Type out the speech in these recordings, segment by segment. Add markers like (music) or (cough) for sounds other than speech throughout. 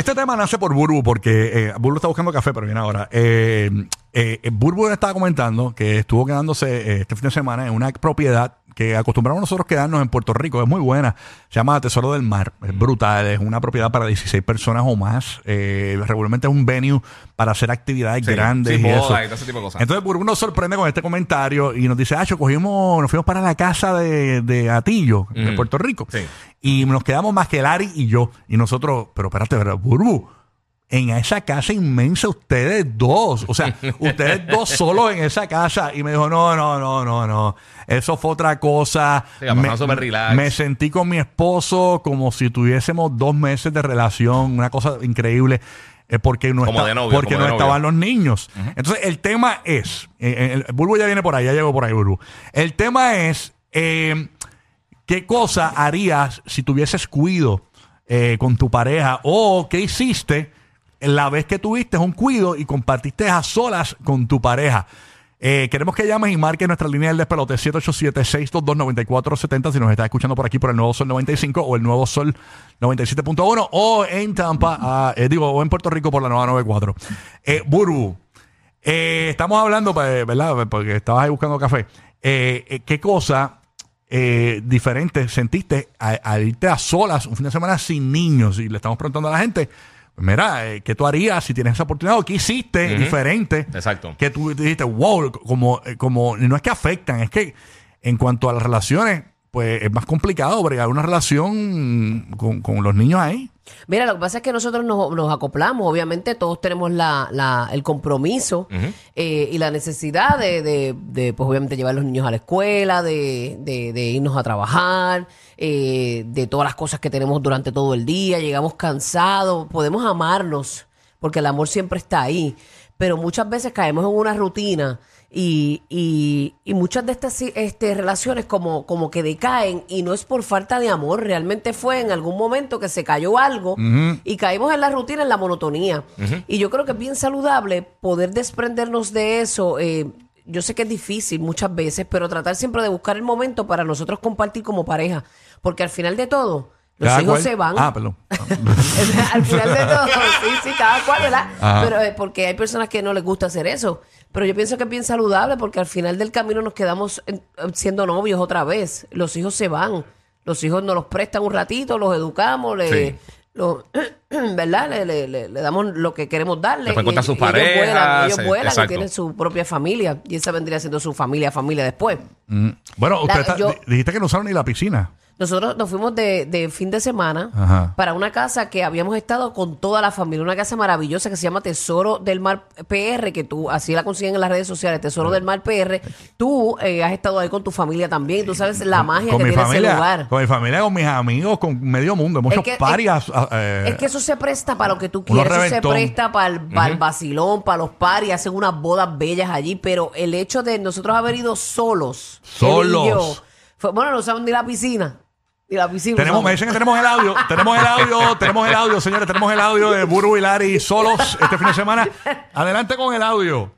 Este tema nace por Burbu, porque eh, Burbu está buscando café, pero viene ahora. Eh, eh, estaba comentando que estuvo quedándose eh, este fin de semana en una propiedad que acostumbramos nosotros quedarnos en Puerto Rico. Es muy buena. Se llama Tesoro del Mar. Es brutal. Es una propiedad para 16 personas o más. Eh, regularmente es un venue para hacer actividades Sí, grandes sí, y bodas eso. y todo ese tipo de cosas. Entonces Burbu nos sorprende con este comentario y nos dice, ah, cogimos, nos fuimos para la casa de, de Atillo, de Ujú. Puerto Rico. Sí. Y nos quedamos más que Lari y yo. Y nosotros, pero espérate, ¿verdad? Burbu, en esa casa inmensa ustedes dos. O sea, (laughs) ustedes dos solos en esa casa. Y me dijo, no, no, no, no, no. Eso fue otra cosa. Sí, relax. me sentí con mi esposo como si tuviésemos dos meses de relación. Una cosa increíble. eh, porque no, está- novio, porque no estaban los niños. Entonces, el tema es, eh, el, Bulbo ya viene por ahí, ya llegó por ahí, Bulbo. El tema es, eh, ¿qué cosa harías si tuvieses cuido eh, con tu pareja? O qué hiciste la vez que tuviste un cuido y compartiste a solas con tu pareja. Eh, queremos que llames y marques nuestra línea del despelote 787-622-9470 si nos estás escuchando por aquí por el Nuevo Sol 95 o el Nuevo Sol 97.1 o en Tampa, eh, digo, o en Puerto Rico por la nueva 94. Eh, Burbu, eh, estamos hablando, pues, ¿verdad? Porque estabas ahí buscando café. ¿Qué cosa diferente sentiste al irte a solas un fin de semana sin niños? Y le estamos preguntando a la gente, mira, eh, ¿qué tú harías si tienes esa oportunidad? ¿O qué hiciste diferente? Exacto. Que tú dijiste, wow, como, como no es que afectan, es que en cuanto a las relaciones, pues es más complicado bregar una relación con, con los niños ahí. Mira, lo que pasa es que nosotros nos, nos acoplamos, obviamente todos tenemos la, la- el compromiso eh, y la necesidad de, de- de, pues obviamente llevar a los niños a la escuela, de, de- de irnos a trabajar, eh, de todas las cosas que tenemos durante todo el día, llegamos cansados, podemos amarnos, porque el amor siempre está ahí, pero muchas veces caemos en una rutina y, y- y muchas de estas este, relaciones como, como que decaen y no es por falta de amor, realmente fue en algún momento que se cayó algo y caímos en la rutina, en la monotonía. Y yo creo que es bien saludable poder desprendernos de eso. eh, yo sé que es difícil muchas veces, pero tratar siempre de buscar el momento para nosotros compartir como pareja, porque al final de todo, los Cada hijos cual- se van. Ah, perdón. (laughs) Al final de todo, sí, sí, cada cual, ¿verdad? Ajá. Pero eh, porque hay personas que no les gusta hacer eso. Pero yo pienso que es bien saludable porque al final del camino nos quedamos en- siendo novios otra vez. Los hijos se van. Los hijos nos los prestan un ratito, los educamos, le, Sí. (clears throat) ¿verdad? Le, le- le- le damos lo que queremos darle. Después y ellos- sus y ellos vuelan, parejas, ellos eh, vuelan y tienen su propia familia. Y esa vendría siendo su familia, familia después. Mm. Bueno, usted La- está- yo- dijiste que no usaron ni la piscina. Nosotros nos fuimos de, de fin de semana Ajá. para una casa que habíamos estado con toda la familia, una casa maravillosa que se llama Tesoro del Mar PR, que tú así la consiguen en las redes sociales, Tesoro del Mar PR. Tú eh, has estado ahí con tu familia también, tú sabes la magia con que mi tiene ese lugar. con mi familia, con mis amigos, con medio mundo, muchos que- parias. eh, Es que eso se presta para lo que tú quieres, eso se presta para el, para el vacilón, para los paris, hacen unas bodas bellas allí, pero el hecho de nosotros haber ido solos, Solos. yo, fue- bueno, no usamos ni la piscina, ni la piscina. tenemos, me dicen que tenemos el audio, tenemos el audio, tenemos el audio, señores, tenemos el audio de Burbu y Lari solos este fin de semana. Adelante con el audio.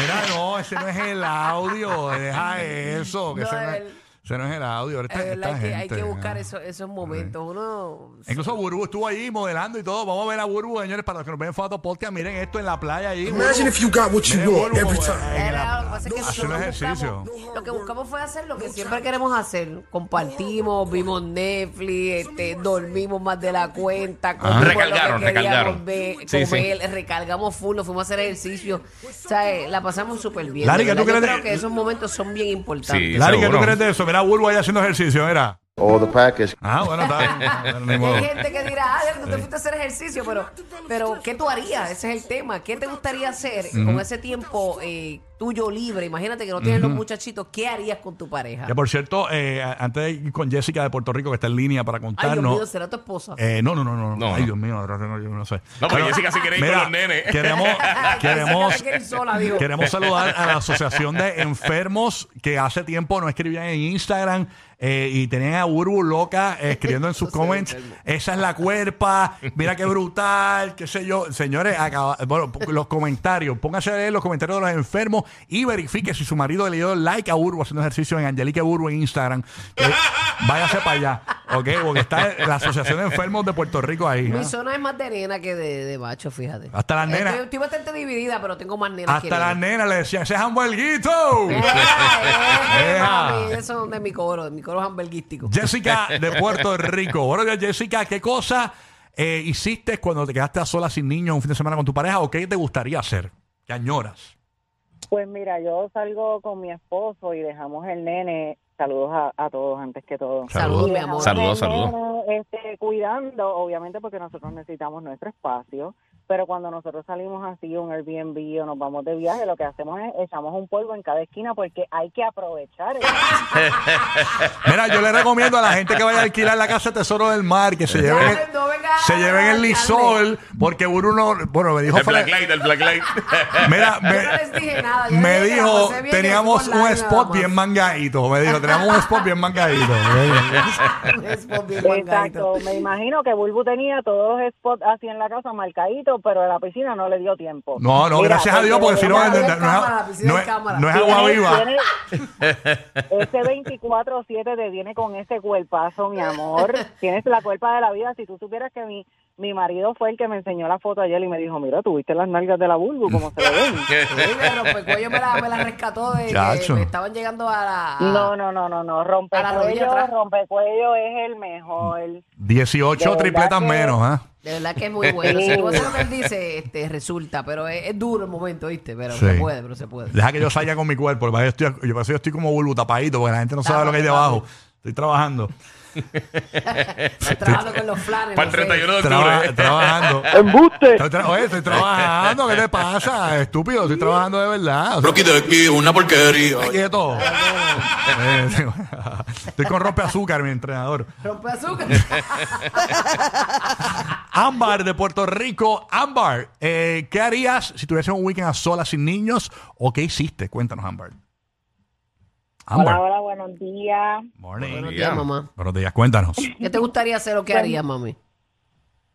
Mira, no, ese no es el audio, deja eso, que No, ese, no es, el- ese no es el audio. Es Esta, verdad esta que hay que buscar ah. eso- esos momentos. Uno. Incluso Burbu estuvo allí modelando y todo. Vamos a ver a Burbu, señores, para los que nos ven en foto podcast. Miren esto en la playa allí. Imagine if you got what you want Burbu, every time. Era, lo que pasa es que haciendo nosotros ejercicio. buscamos- lo que buscamos fue hacer lo que siempre queremos hacer. Compartimos, vimos Netflix, este, dormimos más de la cuenta, Recargaron, lo que queríamos recargaron. ver, Sí, sí. comer, recargamos full, nos fuimos a hacer ejercicio. O sea, eh, la pasamos súper bien. Lari, de ¿qué tú verdad. Yo crees creo de- que esos momentos son bien importantes. Sí. Lari, ¿qué tú crees de eso? Mira a Burbu ahí haciendo ejercicio, era. All the package. Ah, bueno, está bien. (laughs) Bueno. Hay gente que dirá, ay, tú te fuiste a hacer ejercicio, pero, pero ¿qué tú harías? Ese es el tema. ¿Qué te gustaría hacer con ese tiempo eh, tuyo libre? Imagínate que no tienes los muchachitos. ¿Qué harías con tu pareja? Que por cierto, eh, antes de ir con Jessica de Puerto Rico, que está en línea para Ay, Dios contarnos. mío, ¿será tu esposa? Eh, no, no, no, no, No, Ay, no. Dios mío, ahora no, yo no sé. No, pero Jessica sí quiere ir con los nenes. Queremos, (laughs) queremos, Jessica quiere ir sola, dijo. queremos saludar a la Asociación de Enfermos que hace tiempo no escribían en Instagram eh, y tenían a Burbu loca eh, escribiendo en sus (laughs) comments. Esa es la cuerpa, mira qué brutal, qué sé yo. Señores, acaba- bueno, los comentarios, pónganse a leer los comentarios de los enfermos y verifique si su marido le dio like a Burbu haciendo ejercicio en Angelique Burbu en Instagram. Eh, (laughs) váyase para allá. Ok, porque está la Asociación de Enfermos de Puerto Rico ahí. Mi zona es más de nena que de, de macho, fíjate. Hasta las nenas. Estoy, estoy bastante dividida, pero tengo más nenas que Hasta las nenas. le decían, ese es hamburguito. (laughs) Eh, eh, Eso son de mi coro, de mi coro hamburguístico. Jessica de Puerto Rico. Buenos días, Jessica. ¿Qué cosa eh, hiciste cuando te quedaste a sola sin niños un fin de semana con tu pareja o qué te gustaría hacer? ¿Qué añoras? Pues mira, yo salgo con mi esposo y dejamos el nene. Saludos a, a todos antes que todo. Saludos, mi amor. Saludos, saludos. Este, cuidando, obviamente porque nosotros necesitamos nuestro espacio, pero cuando nosotros salimos así, un Airbnb o nos vamos de viaje, lo que hacemos es echamos un polvo en cada esquina porque hay que aprovechar. (laughs) Mira, yo le recomiendo a la gente que vaya a alquilar la casa Tesoro del Mar que se lleven, el- no venga se lleven el lisol porque Bruno, bueno, me dijo El fuera- blacklight, el blacklight. (laughs) Mira, Yo me, no les dije nada. yo me les dije que la dijo, teníamos un spot bien mangadito. Me dijo, teníamos un spot bien mangadito. (laughs) Un spot bien mangadito. Exacto, me imagino que Bulbu tenía todos los spots así en la casa marcaditos, pero en la piscina no le dio tiempo. No, no, Mira, gracias a Dios, porque si no, no, no- cámara, no es- agua viva. (laughs) Ese 24-7 te viene con ese cuerpazo, mi amor. Tienes la cuerpa de la vida. Si tú supieras que mi, mi marido fue el que me enseñó la foto ayer y me dijo, mira, tuviste las nalgas de la Bulbu, como se le ven. (laughs) Sí, me rompecuello me la, me la rescató de Chacho. que me estaban llegando a la... a- No, no, no, no, no. A la rodilla Rompecuello, rompecuello es el mejor. 18 De verdad tripletas que- menos, ¿ah? De verdad que es muy bueno. Si tú haces lo que él dice, este, resulta. Pero es, es duro el momento, ¿viste? Pero Sí. se puede, pero se puede. Deja que yo salga con mi cuerpo. porque Yo estoy, yo, parece que yo estoy como bulbo tapadito porque la gente no sabe lo que hay debajo. Estoy trabajando. Estás trabajando con los flanes. Para el no sé. 31 de Traba- octubre. trabajando. (laughs) ¡Embuste! Estoy tra- Oye, estoy trabajando. ¿Qué te pasa? Estúpido, estoy trabajando de verdad. O sea, Rocky de aquí, una porquería. Quieto. Eh, (laughs) Estoy con rompe azúcar, mi entrenador. Rompe azúcar. (laughs) Ámbar de Puerto Rico. Ámbar, eh, ¿qué harías si tuvieses un weekend a solas sin niños? ¿O qué hiciste? Cuéntanos, Ámbar. Hola, hola, buenos días. Morning. Buenos días, mamá. Buenos días, cuéntanos. (laughs) ¿Qué te gustaría hacer o qué harías, mami?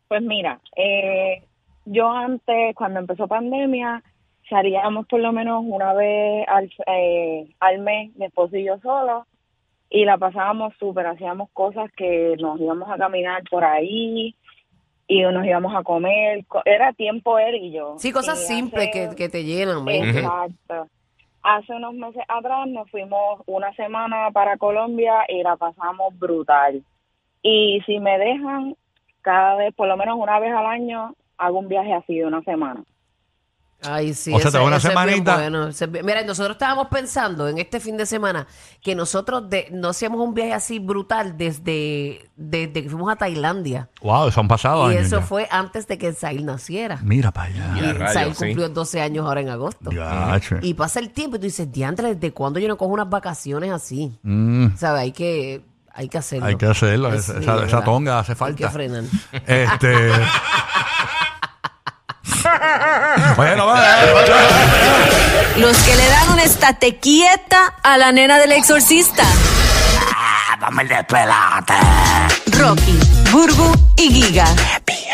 Pues mira, eh, yo antes, cuando empezó pandemia, salíamos por lo menos una vez al, eh, al mes, mi esposo y yo solos, y la pasábamos súper, hacíamos cosas que nos íbamos a caminar por ahí y nos íbamos a comer, co- era tiempo él y yo. Sí, cosas simples que, que te llenan, ¿ves? Exacto. Hace unos meses atrás nos fuimos una semana para Colombia y la pasamos brutal. Y si me dejan, cada vez, por lo menos una vez al año, hago un viaje así de una semana. Ay, sí. O sea, te ese- da una ese es bien semanita. bueno, ese es bien- Mira, nosotros estábamos pensando en este fin de semana que nosotros de, no hacíamos un viaje así brutal desde, desde que fuimos a Tailandia. Wow, eso han pasado y años. eso ya. fue antes de que Zail naciera. Mira para allá. Y Ya, rayos, sí. cumplió 12 años ahora en agosto. Y pasa el tiempo y tú dices, diantre, ¿desde cuándo yo no cojo unas vacaciones así? Mm, ¿Sabes? Hay que, hay que hacerlo. hay que hacerlo. Es- esa, esa- de esa verdad. tonga hace Hay que falta. frenar. Este. (laughs) Oye, no va. Los que le dan una estate quieta a la nena del exorcista. Dame el despelate. Rocky, Burbu y Giga. Bien.